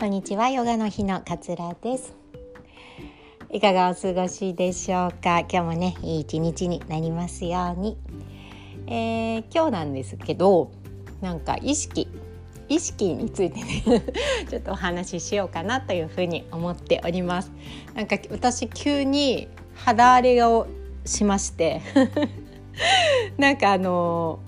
こんにちはヨガの日のかつらです。いかがお過ごしでしょうか？今日もねいい一日になりますように、えー、今日なんですけどなんか意識意識についてね ちょっとお話ししようかなというふうに思っております。なんか私急に肌荒れをしまして。なんかあの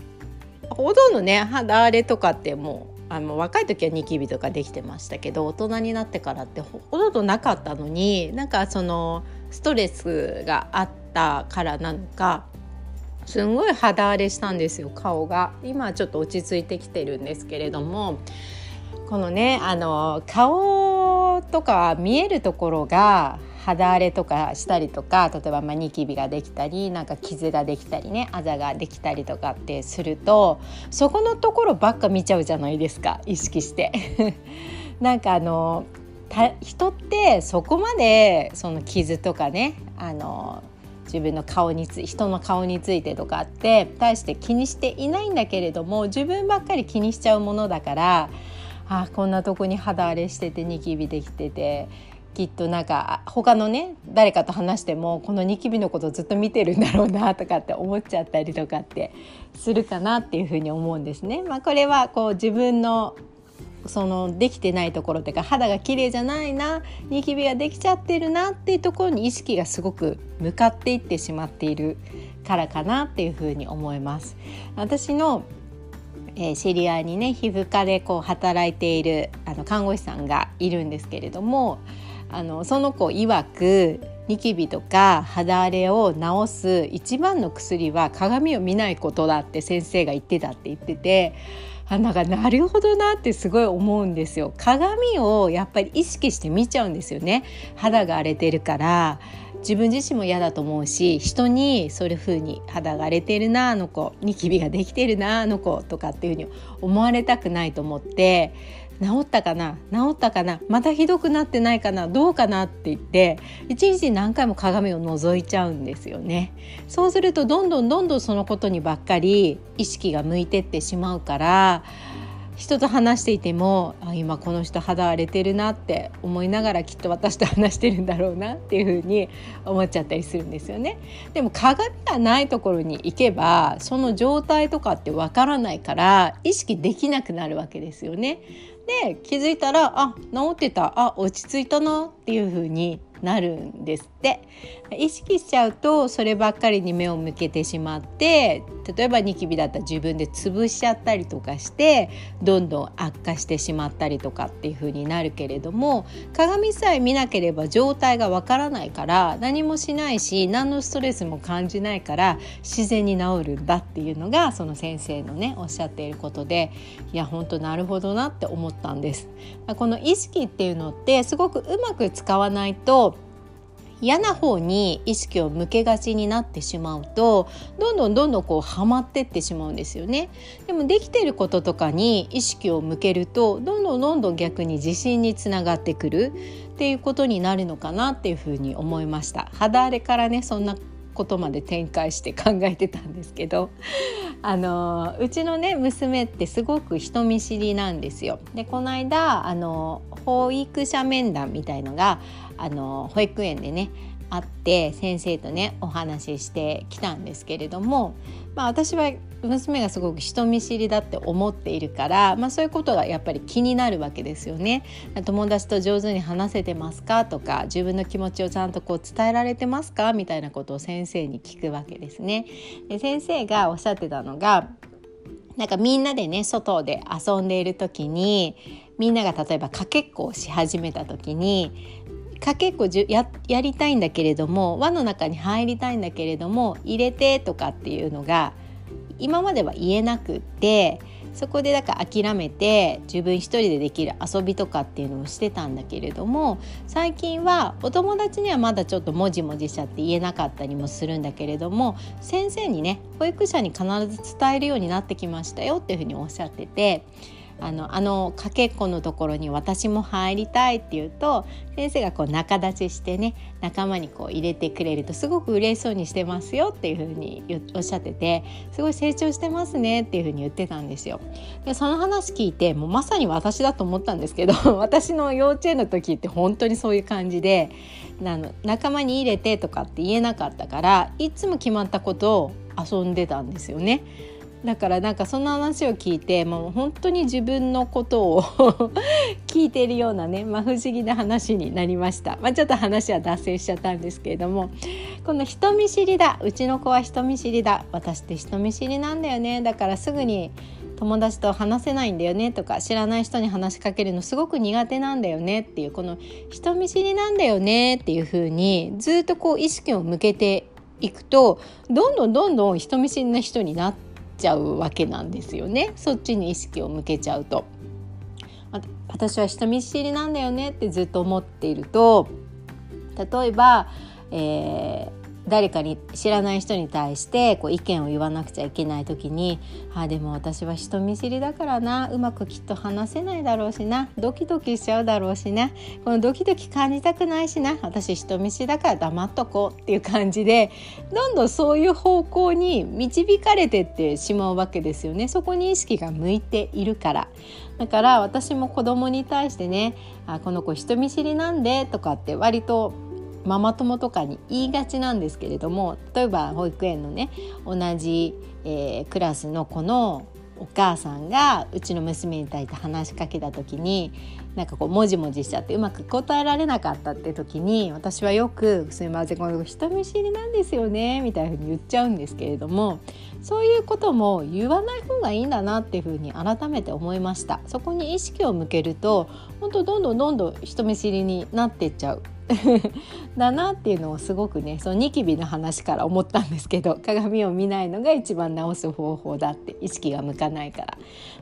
ほとんどね肌荒れとかってもうあの若い時はニキビとかできてましたけど大人になってからってほとんどなかったのになんかそのストレスがあったからなのかすんごい肌荒れしたんですよ顔が。今ちょっと落ち着いてきてるんですけれどもこのねあの顔とか見えるところが肌荒れとかしたりとか例えばまニキビができたりなんか傷ができたりねあざができたりとかってするとそこのところばっか見ちゃうじゃないですか意識して。なんかあの人ってそこまでその傷とかねあの自分の顔につ人の顔についてとかって大して気にしていないんだけれども自分ばっかり気にしちゃうものだからあこんなとこに肌荒れしててニキビできててきっとなんか他のね誰かと話してもこのニキビのことずっと見てるんだろうなとかって思っちゃったりとかってするかなっていうふうに思うんですね。まあ、これはこう自分のそのできてないところっていうか肌が綺麗じゃないなニキビができちゃってるなっていうところに意識がすごく向かっていってしまっているからかなっていうふうに思います。私のえー、知り合いにね皮膚科でこう働いているあの看護師さんがいるんですけれどもあのその子曰くニキビとか肌荒れを治す一番の薬は鏡を見ないことだって先生が言ってたって言っててあなんかなるほどなってすごい思うんですよ。鏡をやっぱり意識して見ちゃうんですよね。肌が荒れてるから。自分自身も嫌だと思うし人にそういうふうに肌が荒れてるなあの子ニキビができてるなあの子とかっていうふうに思われたくないと思って治ったかな？治ったかな？またひどくなってないかな？どうかなって言って一日何回も鏡を覗いちゃうんですよねそうするとどんどんどんどんそのことにばっかり意識が向いてってしまうから人と話していてもあ今この人肌荒れてるなって思いながらきっと私と話してるんだろうなっていうふうに思っちゃったりするんですよね。でも鏡がないところに行けばその状態とかってわからないから意識できなくなるわけですよね。で気づいたらあ治ってた。あ落ち着いたなっていう風になるんですって。意識しちゃうとそればっかりに目を向けてしまって例えばニキビだったら自分で潰しちゃったりとかしてどんどん悪化してしまったりとかっていう風になるけれども鏡さえ見なければ状態がわからないから何もしないし何のストレスも感じないから自然に治るんだっていうのがその先生のねおっしゃっていることでいや本当なるほどなって思ったんです。この意識っていうのってすごくうまく使わないと嫌な方に意識を向けがちになってしまうとどんどんどんどんこうはまってってしまうんですよね。でもできてることとかに意識を向けるとどんどんどんどん逆に自信につながってくる。っていうことになるのかなっていうふうに思いました。肌荒れからねそんなことまで展開して考えてたんですけど。あのうちのね娘ってすごく人見知りなんですよ。でこの間あの保育者面談みたいのがあの保育園でねあって先生とねお話ししてきたんですけれども、まあ、私は娘がすごく人見知りだって思っているから、まあ、そういうことがやっぱり気になるわけですよね。友達と上手に話せてますか？とか自分の気持ちをちゃんとこう伝えられてますか？みたいなことを先生に聞くわけですね。で先生がおっしゃってたのがなんかみんなでね外で遊んでいる時にみんなが例えばかけっこをし始めた時にかけっこじゅややりたいんだけれども輪の中に入りたいんだけれども入れてとかっていうのが今までは言えなくってそこでだから諦めて自分一人でできる遊びとかっていうのをしてたんだけれども最近はお友達にはまだちょっともじもじしちゃって言えなかったりもするんだけれども先生にね保育者に必ず伝えるようになってきましたよっていうふうにおっしゃっててあのあのかけっこのところに私も入りたいって言うと先生がこう仲立ちしてね仲間にこう入れてくれるとすごく嬉しそうにしてますよっていうふうにおっしゃっててすごい成長してますねっていうふうに言ってたんですよ。でその話聞いてもうまさに私だと思ったんですけど 私の幼稚園の時って本当にそういう感じであの仲間に入れてとかって言えなかったからいつも決まったことを遊んでたんですよね。だからなんかその話を聞いてもう本当に自分のことを 聞いているようなね、まあ、不思議な話になりました、まあ、ちょっと話は脱線しちゃったんですけれども。この人見知りだ。うちの子は人見知りだ。私って人見知りなんだよね。だからすぐに友達と話せないんだよね。とか知らない人に話しかけるのすごく苦手なんだよね。っていうこの人見知りなんだよね。っていう風にずっとこう意識を向けていくとどんどんどんどん人見知りな人になってちゃうわけなんですよねそっちに意識を向けちゃうと。私は人見知りなんだよねってずっと思っていると例えば、えー、誰かに知らない人に対してこう意見を言わなくちゃいけない時に「あでも私は人見知りだからなうまくきっと話せないだろうしなドキドキしちゃうだろうしなこのドキドキ感じたくないしな私人見知りだから黙っとこう」っていう感じでどんどんそういう方向に導かれてってしまうわけですよねそこに意識が向いているから。だから私も子供に対してね「あこの子人見知りなんで」とかって割とママ友とかに言いがちなんですけれども例えば保育園のね同じ、えー、クラスの子のお母さんがうちの娘に対して話しかけた時になんかこうもじもじしちゃってうまく答えられなかったって時に私はよく「すみませんこの人見知りなんですよね」みたいなふうに言っちゃうんですけれどもそういうことも言わない方がいいんだなっていうふうに改めて思いました。そこに意識を向けると本当どんどんどんどん人見知りになってっちゃう。だなっていうのをすごくねそのニキビの話から思ったんですけど 鏡を見ないのが一番治す方法だって意識が向かないか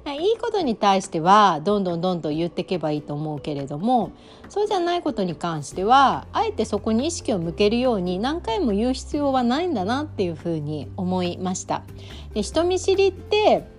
らいいことに対してはどんどんどんどん言っていけばいいと思うけれどもそうじゃないことに関してはあえてそこに意識を向けるように何回も言う必要はないんだなっていうふうに思いました。で人見知りって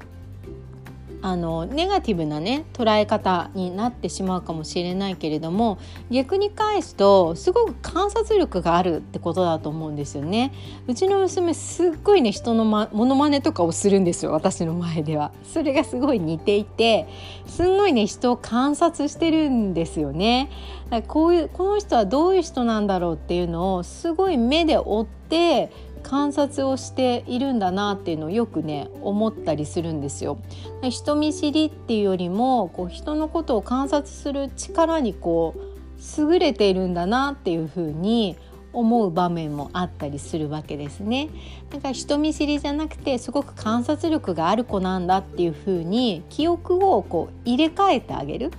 あのネガティブなね捉え方になってしまうかもしれないけれども逆に返すとすごく観察力があるってことだと思うんですよね。うちの娘すっごいね人の、ま、モノマネとかをするんですよ私の前では。それがすごい似ていてすんごいね人を観察してるんですよね。だからこういうこの人はどういう人なんだろうっていうのをすごい目で追って観察をしているんだなっていうのをよくね思ったりするんですよ。人見知りっていうよりもこう人のことを観察する力にこう優れているんだなっていうふうに思う場面もあったりするわけですね。だから人見知りじゃなくてすごく観察力がある子なんだっていうふうに記憶をこう入れ替えてあげる。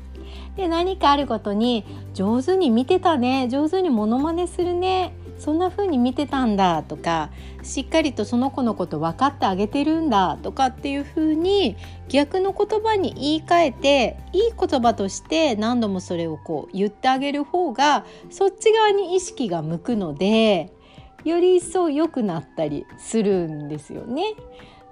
で何かあることに上手に見てたね上手にモノマネするねそんな風に見てたんだとかしっかりとその子のこと分かってあげてるんだとかっていう風に逆の言葉に言い換えていい言葉として何度もそれをこう言ってあげる方がそっち側に意識が向くのでより一層良くなったりするんですよね。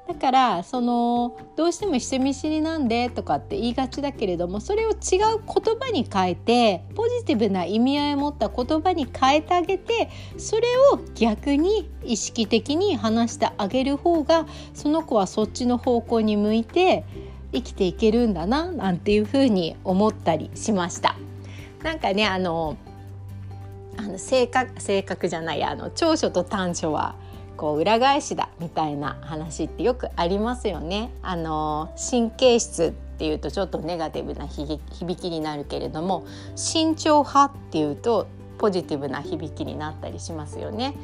だからそのどうしても人見知りなんでとかって言いがちだけれどもそれを違う言葉に変えてポジティブな意味合いを持った言葉に変えてあげてそれを逆に意識的に話してあげる方がその子はそっちの方向に向いて生きていけるんだななんていうふうに思ったりしました。なんかねあのあの性格性格じゃないあの長所と短所はこう裏返しだみたいな話ってよくありますよね。あの神経質っていうとちょっとネガティブな響きになるけれども慎重派っていうとポジティブな響きになったりしますよね。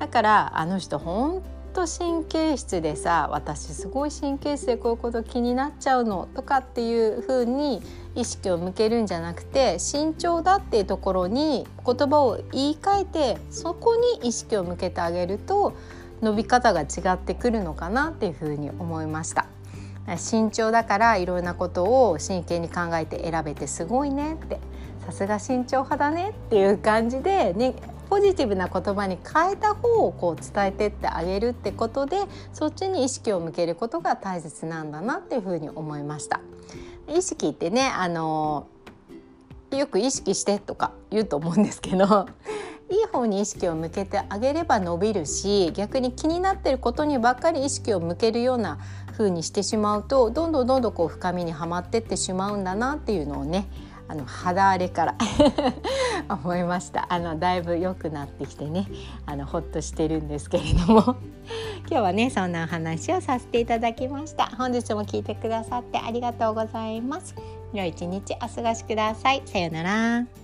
だからあの人本と神経質でさ私すごい神経質でこういうこと気になっちゃうのとかっていう風に意識を向けるんじゃなくて慎重だっていうところに言葉を言い換えてそこに意識を向けてあげると伸び方が違ってくるのかなっていう風に思いました。慎重だからいろんなことを真剣に考えて選べてすごいねってさすが慎重派だねっていう感じで、ね、ポジティブな言葉に変えた方をこう伝えてってあげるってことでそっちに意識を向けることが大切なんだなっていうふうに思いました。意識ってねあのよく意識してとか言うと思うんですけどいい方に意識を向けてあげれば伸びるし逆に気になってることにばっかり意識を向けるような風にしてしまうとどんどんどんどんこう深みにはまってってしまうんだなっていうのをねあの肌荒れから 思いました。あのだいぶ良くなってきてねあのほっとしてるんですけれども。今日はねそんなお話をさせていただきました。本日も聞いてくださってありがとうございます。良い一日お過ごしください。さようなら。